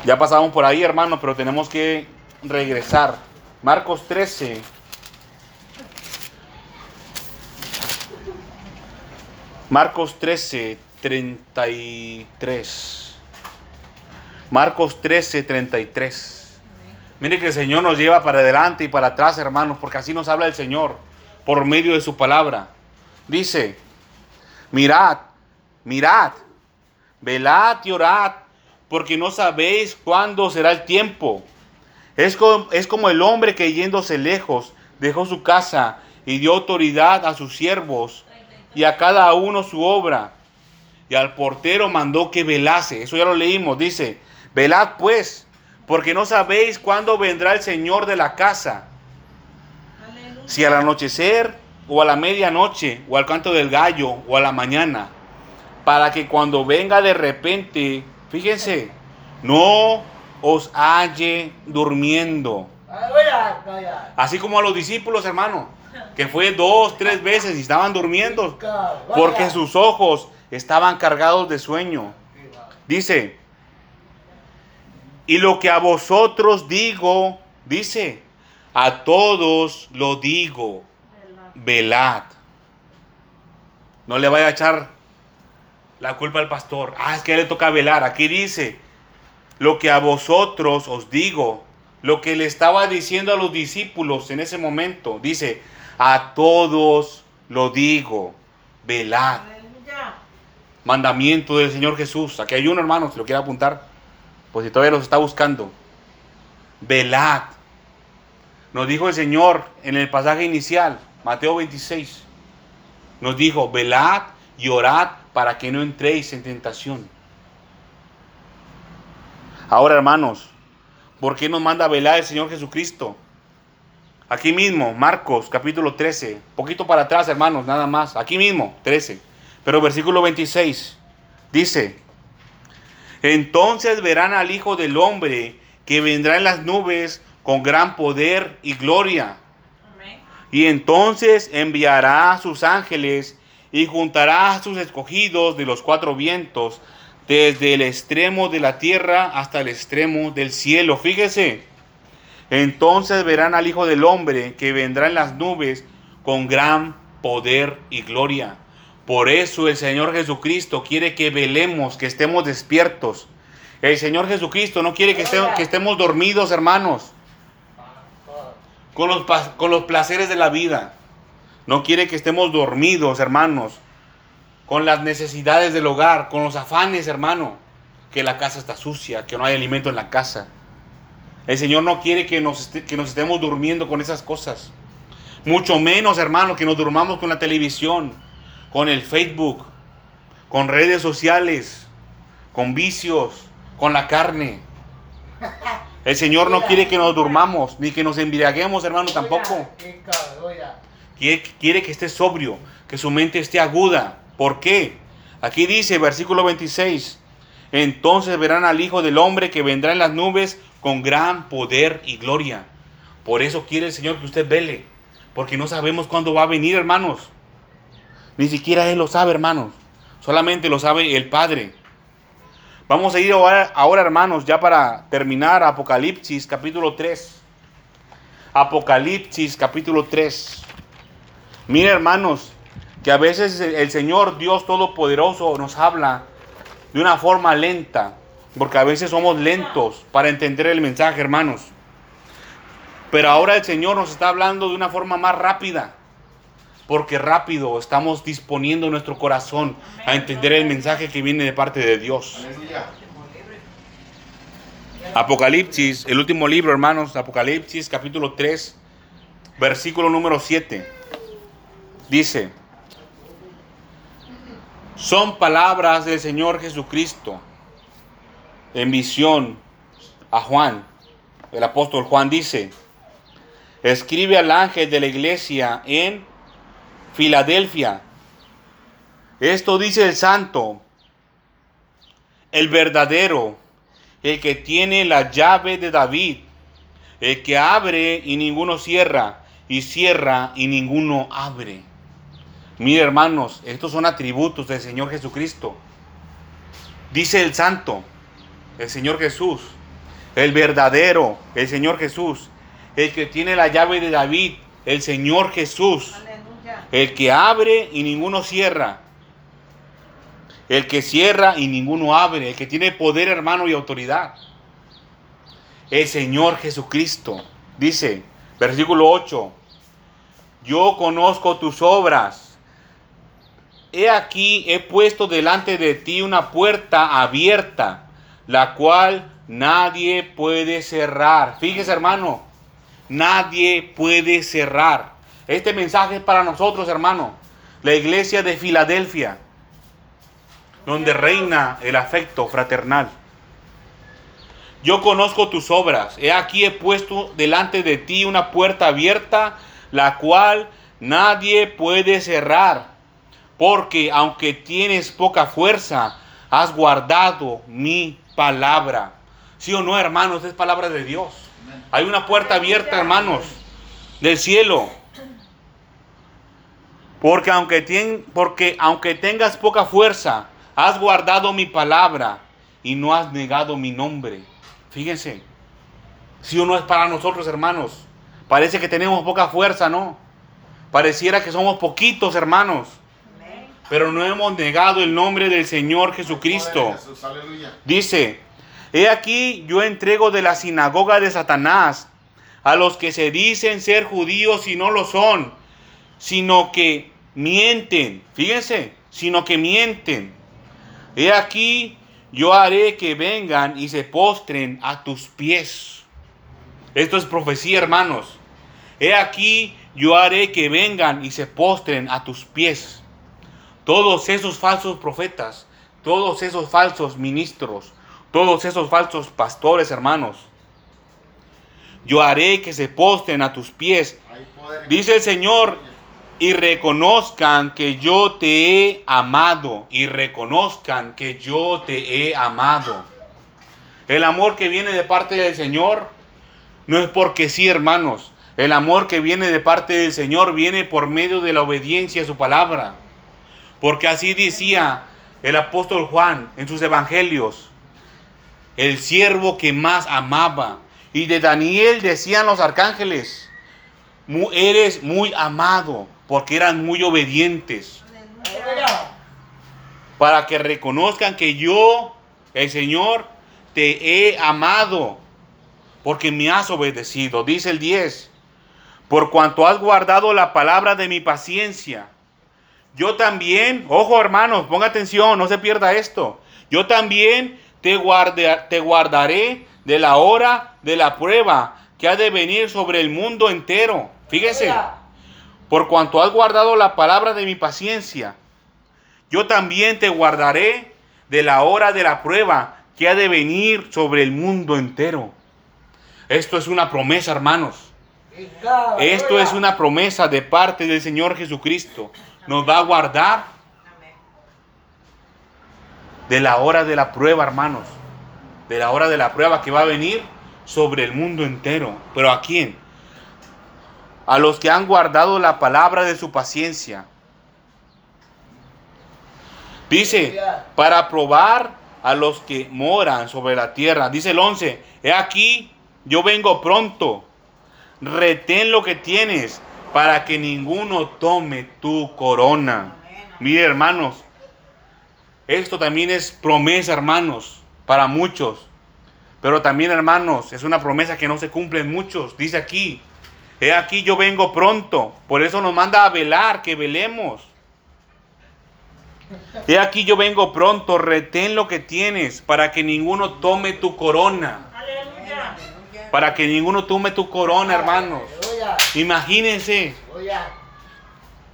Speaker 1: Ya pasamos por ahí, hermano, pero tenemos que regresar. Marcos 13. Marcos 13, 33. Marcos 13, 33. Mire que el Señor nos lleva para adelante y para atrás, hermanos, porque así nos habla el Señor por medio de su palabra. Dice, mirad, mirad, velad y orad, porque no sabéis cuándo será el tiempo. Es como, es como el hombre que yéndose lejos dejó su casa y dio autoridad a sus siervos y a cada uno su obra. Y al portero mandó que velase. Eso ya lo leímos. Dice, velad pues, porque no sabéis cuándo vendrá el Señor de la casa si al anochecer o a la medianoche o al canto del gallo o a la mañana, para que cuando venga de repente, fíjense, no os halle durmiendo. Así como a los discípulos, hermano, que fue dos, tres veces y estaban durmiendo, porque sus ojos estaban cargados de sueño. Dice, y lo que a vosotros digo, dice, a todos lo digo, velad. No le vaya a echar la culpa al pastor. Ah, es que le toca velar. Aquí dice, lo que a vosotros os digo, lo que le estaba diciendo a los discípulos en ese momento. Dice, a todos lo digo, velad. Mandamiento del Señor Jesús. Aquí hay uno, hermano, si lo quiere apuntar. Pues si todavía los está buscando. Velad. Nos dijo el Señor en el pasaje inicial, Mateo 26. Nos dijo, velad y orad para que no entréis en tentación. Ahora, hermanos, ¿por qué nos manda a velar el Señor Jesucristo? Aquí mismo, Marcos capítulo 13, poquito para atrás, hermanos, nada más. Aquí mismo, 13. Pero versículo 26 dice, entonces verán al Hijo del Hombre que vendrá en las nubes con gran poder y gloria. Y entonces enviará a sus ángeles y juntará a sus escogidos de los cuatro vientos, desde el extremo de la tierra hasta el extremo del cielo. Fíjese, entonces verán al Hijo del Hombre que vendrá en las nubes con gran poder y gloria. Por eso el Señor Jesucristo quiere que velemos, que estemos despiertos. El Señor Jesucristo no quiere que estemos, que estemos dormidos, hermanos con los, con los placeres de la vida. No quiere que estemos dormidos, hermanos, con las necesidades del hogar, con los afanes, hermano, que la casa está sucia, que no hay alimento en la casa. El Señor no quiere que nos, que nos estemos durmiendo con esas cosas. Mucho menos, hermano, que nos durmamos con la televisión, con el Facebook, con redes sociales, con vicios, con la carne. El Señor no quiere que nos durmamos, ni que nos embriaguemos, hermano, tampoco. Quiere, que esté sobrio, que su mente esté aguda. ¿Por qué? Aquí dice, versículo 26, entonces verán al Hijo del Hombre que vendrá en las nubes con gran poder y gloria. Por eso quiere el Señor que usted vele, porque no sabemos cuándo va a venir, hermanos. Ni siquiera Él lo sabe, hermanos. Solamente lo sabe el Padre. Vamos a ir ahora, hermanos, ya para terminar, Apocalipsis capítulo 3. Apocalipsis capítulo 3. Miren, hermanos, que a veces el Señor Dios Todopoderoso nos habla de una forma lenta Porque a veces somos lentos para entender el mensaje, hermanos. Pero ahora el Señor nos está hablando de una forma más rápida. Porque rápido estamos disponiendo nuestro corazón a entender el mensaje que viene de parte de Dios. Apocalipsis, el último libro, hermanos, Apocalipsis capítulo 3, versículo número 7. Dice, son palabras del Señor Jesucristo en visión a Juan. El apóstol Juan dice, escribe al ángel de la iglesia en Filadelfia. Esto dice el santo, el verdadero, el que tiene la llave de David, el que abre y ninguno cierra, y cierra y ninguno abre. Mire hermanos, estos son atributos del Señor Jesucristo. Dice el santo, el Señor Jesús, el verdadero, el Señor Jesús, el que tiene la llave de David, el Señor Jesús, el que abre y ninguno cierra, el que cierra y ninguno abre, el que tiene poder hermano y autoridad. El Señor Jesucristo dice, versículo 8, yo conozco tus obras. He aquí, he puesto delante de ti una puerta abierta, la cual nadie puede cerrar. Fíjese hermano, nadie puede cerrar. Este mensaje es para nosotros, hermano. La iglesia de Filadelfia donde reina el afecto fraternal. Yo conozco tus obras. He aquí he puesto delante de ti una puerta abierta, la cual nadie puede cerrar. Porque aunque tienes poca fuerza, has guardado mi palabra. ¿Sí o no, hermanos? Es palabra de Dios. Hay una puerta abierta, hermanos, del cielo. Porque aunque, porque aunque tengas poca fuerza, has guardado mi palabra y no has negado mi nombre. Fíjense, si uno es para nosotros, hermanos, parece que tenemos poca fuerza, ¿no? Pareciera que somos poquitos, hermanos. Pero no hemos negado el nombre del Señor Jesucristo. Dice, he aquí yo entrego de la sinagoga de Satanás a los que se dicen ser judíos y no lo son, sino que mienten. Fíjense, sino que mienten. He aquí yo haré que vengan y se postren a tus pies. Esto es profecía, hermanos. He aquí yo haré que vengan y se postren a tus pies. Todos esos falsos profetas, todos esos falsos ministros, todos esos falsos pastores, hermanos. Yo haré que se postren a tus pies. Dice el Señor, y reconozcan que yo te he amado, y reconozcan que yo te he amado. El amor que viene de parte del Señor no es porque sí, hermanos. El amor que viene de parte del Señor viene por medio de la obediencia a su palabra. Porque así decía el apóstol Juan en sus evangelios, el siervo que más amaba. Y de Daniel decían los arcángeles, "Mu- eres muy amado, porque eran muy obedientes. Para que reconozcan que yo, el Señor, te he amado, porque me has obedecido. Dice el 10, por cuanto has guardado la palabra de mi paciencia. Yo también, ojo hermanos, ponga atención, no se pierda esto. Yo también te, guarde- te guardaré de la hora de la prueba que ha de venir sobre el mundo entero. Fíjese, por cuanto has guardado la palabra de mi paciencia, yo también te guardaré de la hora de la prueba que ha de venir sobre el mundo entero. Esto es una promesa, hermanos. Esto es una promesa de parte del Señor Jesucristo. Nos va a guardar de la hora de la prueba, hermanos. De la hora de la prueba que va a venir sobre el mundo entero. ¿Pero a quién? A los que han guardado la palabra de su paciencia. Dice, para probar a los que moran sobre la tierra. Dice el 11, he aquí, yo vengo pronto. Retén lo que tienes para que ninguno tome tu corona. Mire, hermanos, esto también es promesa, hermanos. para muchos. Pero también, hermanos, es una promesa que no se cumple en muchos. Dice aquí, he aquí yo vengo pronto. Por eso nos manda a velar, que velemos. He aquí yo vengo pronto, retén lo que tienes para que ninguno tome tu corona. Para que ninguno tome tu corona, hermanos. Imagínense.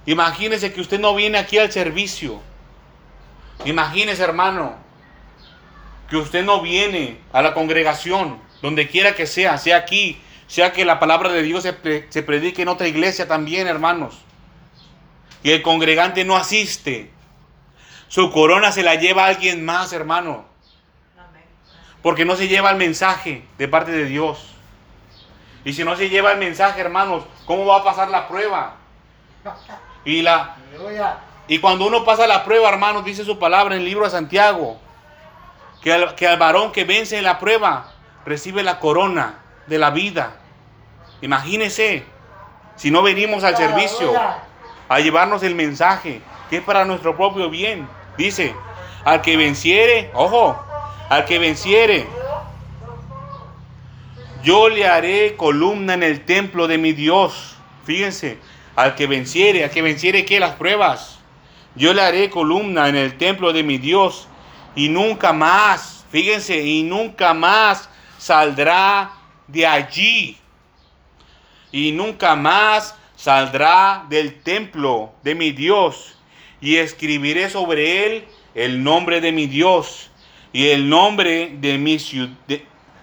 Speaker 1: Imagínense que usted no viene aquí al servicio. Imagínense, hermano, que usted no viene a la congregación, donde quiera que sea, sea aquí, sea que la palabra de Dios se, se predique en otra iglesia también, hermanos. Y el congregante no asiste. Su corona se la lleva alguien más, hermano. Porque no se lleva el mensaje de parte de Dios. Y si no se lleva el mensaje, hermanos, ¿cómo va a pasar la prueba? Y, la, y cuando uno pasa la prueba, hermanos, dice su palabra en el libro de Santiago, que al, que al varón que vence en la prueba recibe la corona de la vida. Imagínese, si no venimos al servicio a llevarnos el mensaje, que es para nuestro propio bien. Dice, al que venciere, ojo, al que venciere, yo le haré columna en el templo de mi Dios. Fíjense, al que venciere, al que venciere que las pruebas, yo le haré columna en el templo de mi Dios y nunca más, fíjense, y nunca más saldrá de allí. Y nunca más saldrá del templo de mi Dios. Y escribiré sobre él el nombre de mi Dios y el nombre de mi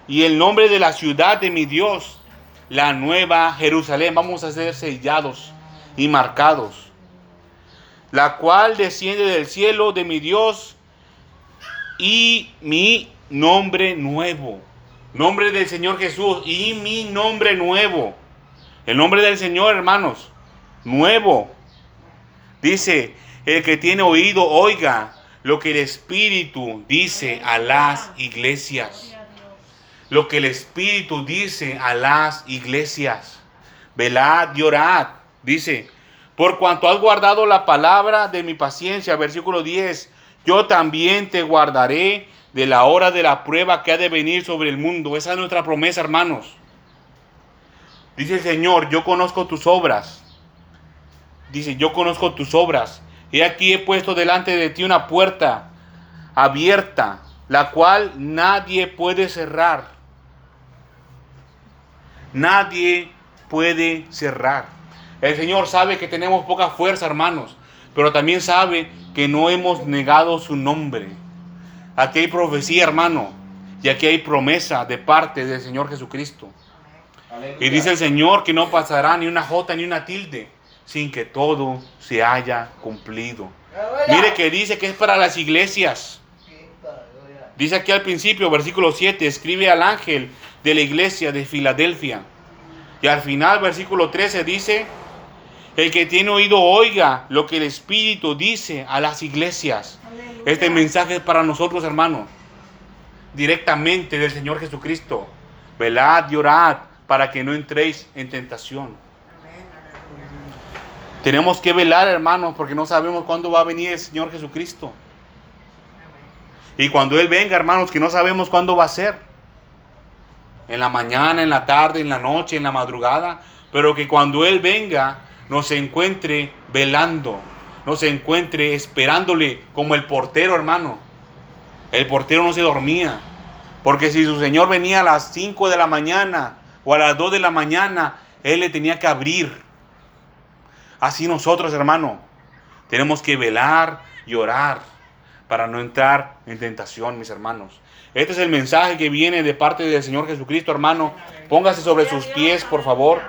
Speaker 1: y el nombre de la ciudad de mi Dios, la nueva Jerusalén. Vamos a ser sellados y marcados. La cual desciende del cielo de mi Dios y mi nombre nuevo. Nombre del Señor Jesús y mi nombre nuevo. El nombre del Señor, hermanos, nuevo. Dice, el que tiene oído, oiga lo que el Espíritu dice a las iglesias lo que el Espíritu dice a las iglesias. Velad y orad, dice, por cuanto has guardado la palabra de mi paciencia, versículo 10, yo también te guardaré de la hora de la prueba que ha de venir sobre el mundo. Esa es nuestra promesa, hermanos. Dice el Señor, yo conozco tus obras. Dice, yo conozco tus obras. Y aquí he puesto delante de ti una puerta abierta, la cual nadie puede cerrar nadie puede cerrar. El Señor sabe que tenemos poca fuerza, hermanos, pero también sabe que no hemos negado su nombre. Aquí hay profecía, hermano, y aquí hay promesa de parte del Señor Jesucristo. Y dice el Señor que no pasará ni una jota ni una tilde sin que todo se haya cumplido. Mire que dice que es para las iglesias. Dice aquí al principio, versículo 7, escribe al ángel de la iglesia de Filadelfia. Y al final, versículo 13 dice, el que tiene oído oiga lo que el Espíritu dice a las iglesias. Este mensaje es para nosotros, hermanos, directamente del Señor Jesucristo. Velad y orad para que no entréis en tentación. Tenemos que velar, hermanos, porque no sabemos cuándo va a venir el Señor Jesucristo. Y cuando Él venga, hermanos, que no sabemos cuándo va a ser en la mañana, en la tarde, en la noche, en la madrugada, pero que cuando Él venga nos encuentre velando, nos encuentre esperándole como el portero, hermano. El portero no se dormía, porque si su Señor venía a las 5 de la mañana o a las 2 de la mañana, Él le tenía que abrir. Así nosotros, hermano, tenemos que velar y orar para no entrar en tentación, mis hermanos. Este es el mensaje que viene de parte del Señor Jesucristo, hermano. Póngase sobre sus pies, por favor.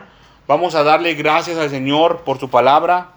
Speaker 1: Vamos a darle gracias al Señor por su palabra.